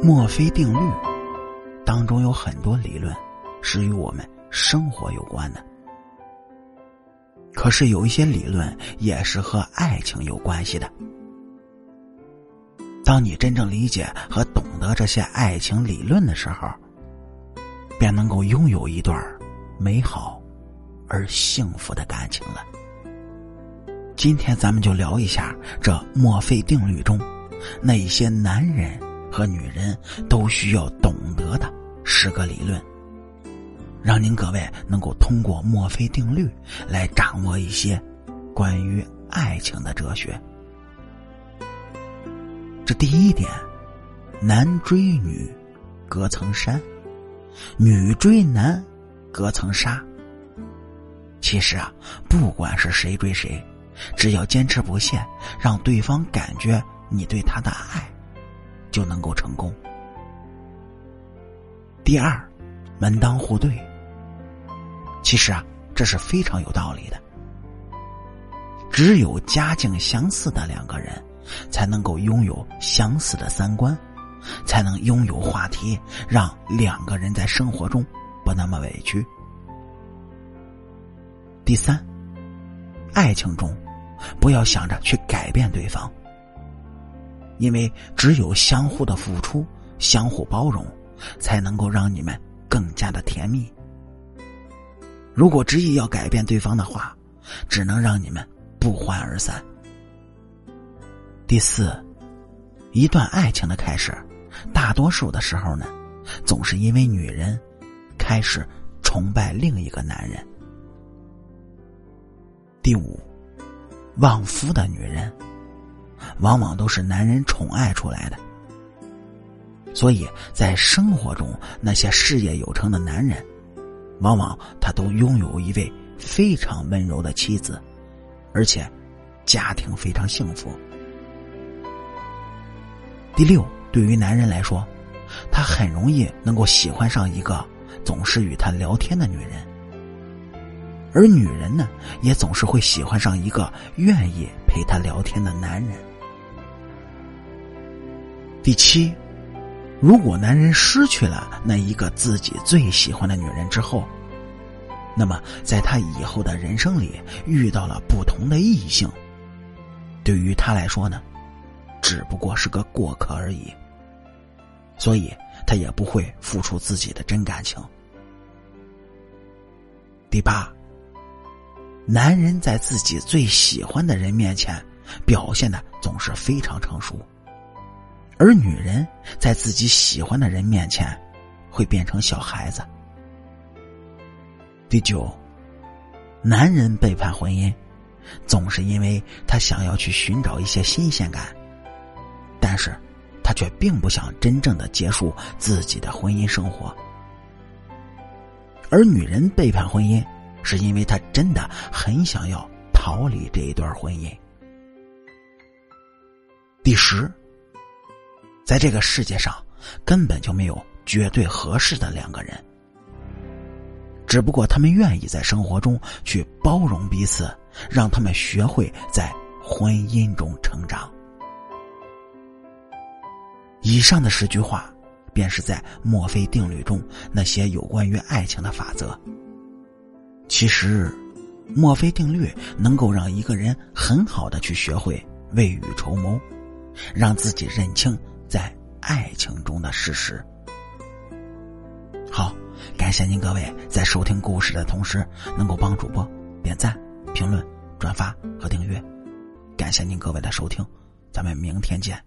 墨菲定律当中有很多理论是与我们生活有关的，可是有一些理论也是和爱情有关系的。当你真正理解和懂得这些爱情理论的时候，便能够拥有一段美好而幸福的感情了。今天咱们就聊一下这墨菲定律中那一些男人和女人都需要懂得的十个理论，让您各位能够通过墨菲定律来掌握一些关于爱情的哲学。这第一点，男追女，隔层山；女追男，隔层纱。其实啊，不管是谁追谁，只要坚持不懈，让对方感觉你对他的爱，就能够成功。第二，门当户对。其实啊，这是非常有道理的。只有家境相似的两个人。才能够拥有相似的三观，才能拥有话题，让两个人在生活中不那么委屈。第三，爱情中不要想着去改变对方，因为只有相互的付出、相互包容，才能够让你们更加的甜蜜。如果执意要改变对方的话，只能让你们不欢而散。第四，一段爱情的开始，大多数的时候呢，总是因为女人开始崇拜另一个男人。第五，旺夫的女人，往往都是男人宠爱出来的。所以在生活中，那些事业有成的男人，往往他都拥有一位非常温柔的妻子，而且家庭非常幸福。第六，对于男人来说，他很容易能够喜欢上一个总是与他聊天的女人，而女人呢，也总是会喜欢上一个愿意陪他聊天的男人。第七，如果男人失去了那一个自己最喜欢的女人之后，那么在他以后的人生里遇到了不同的异性，对于他来说呢？只不过是个过客而已，所以他也不会付出自己的真感情。第八，男人在自己最喜欢的人面前表现的总是非常成熟，而女人在自己喜欢的人面前会变成小孩子。第九，男人背叛婚姻，总是因为他想要去寻找一些新鲜感。但是，他却并不想真正的结束自己的婚姻生活。而女人背叛婚姻，是因为她真的很想要逃离这一段婚姻。第十，在这个世界上，根本就没有绝对合适的两个人，只不过他们愿意在生活中去包容彼此，让他们学会在婚姻中成长。以上的十句话，便是在墨菲定律中那些有关于爱情的法则。其实，墨菲定律能够让一个人很好的去学会未雨绸缪，让自己认清爱情中的事实。好，感谢您各位在收听故事的同时，能够帮主播点赞、评论、转发和订阅。感谢您各位的收听，咱们明天见。